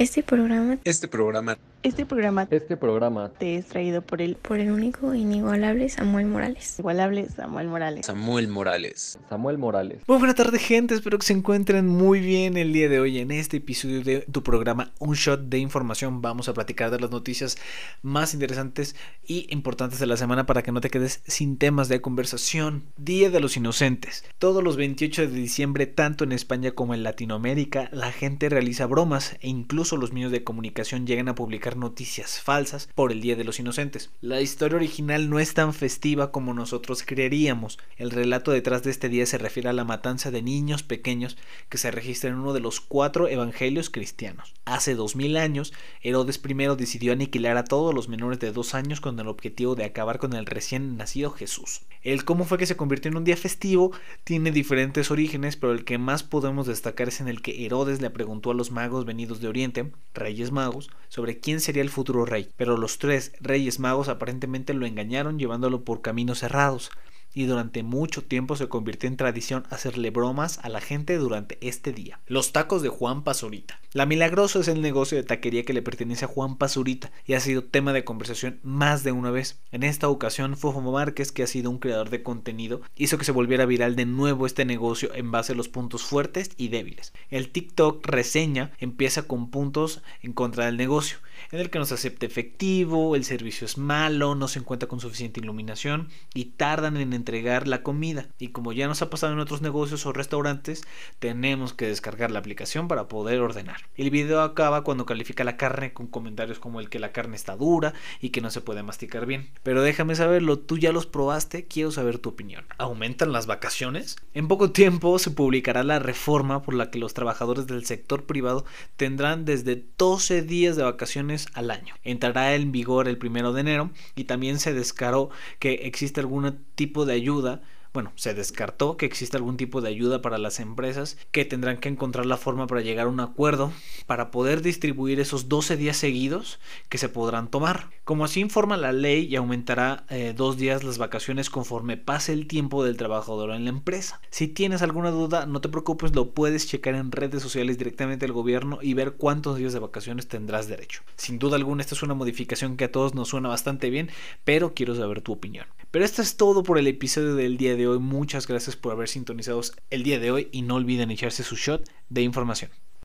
Este programa, Este programa, Este programa Este programa te es traído por el por el único e inigualable Samuel Morales. igualable Samuel Morales. Samuel Morales. Samuel Morales. Muy buena tarde gente, espero que se encuentren muy bien el día de hoy en este episodio de tu programa Un Shot de Información. Vamos a platicar de las noticias más interesantes y importantes de la semana para que no te quedes sin temas de conversación. Día de los Inocentes. Todos los 28 de diciembre, tanto en España como en Latinoamérica, la gente realiza bromas e incluso los medios de comunicación llegan a publicar noticias falsas por el Día de los Inocentes. La historia original no es tan festiva como nosotros creeríamos. El relato detrás de este día se refiere a la matanza de niños pequeños que se registra en uno de los cuatro evangelios cristianos. Hace dos mil años, Herodes I decidió aniquilar a todos los menores de dos años con el objetivo de acabar con el recién nacido Jesús. El cómo fue que se convirtió en un día festivo tiene diferentes orígenes, pero el que más podemos destacar es en el que Herodes le preguntó a los magos venidos de Oriente, reyes magos, sobre quién sería el futuro rey. Pero los tres reyes magos aparentemente lo engañaron llevándolo por caminos cerrados y durante mucho tiempo se convirtió en tradición hacerle bromas a la gente durante este día. Los tacos de Juan Pazurita. La Milagroso es el negocio de taquería que le pertenece a Juan Pazurita y ha sido tema de conversación más de una vez. En esta ocasión, Fofo Márquez, que ha sido un creador de contenido, hizo que se volviera viral de nuevo este negocio en base a los puntos fuertes y débiles. El TikTok reseña empieza con puntos en contra del negocio, en el que no se acepta efectivo, el servicio es malo, no se encuentra con suficiente iluminación y tardan en entregar la comida. Y como ya nos ha pasado en otros negocios o restaurantes, tenemos que descargar la aplicación para poder ordenar. El video acaba cuando califica la carne con comentarios como el que la carne está dura y que no se puede masticar bien. Pero déjame saberlo, tú ya los probaste, quiero saber tu opinión. ¿Aumentan las vacaciones? En poco tiempo se publicará la reforma por la que los trabajadores del sector privado tendrán desde 12 días de vacaciones al año. Entrará en vigor el primero de enero y también se descaró que existe algún tipo de ayuda bueno, se descartó que existe algún tipo de ayuda para las empresas que tendrán que encontrar la forma para llegar a un acuerdo para poder distribuir esos 12 días seguidos que se podrán tomar. Como así informa la ley y aumentará eh, dos días las vacaciones conforme pase el tiempo del trabajador en la empresa. Si tienes alguna duda, no te preocupes, lo puedes checar en redes sociales directamente del gobierno y ver cuántos días de vacaciones tendrás derecho. Sin duda alguna, esta es una modificación que a todos nos suena bastante bien, pero quiero saber tu opinión. Pero esto es todo por el episodio del día de hoy. Muchas gracias por haber sintonizado el día de hoy y no olviden echarse su shot de información.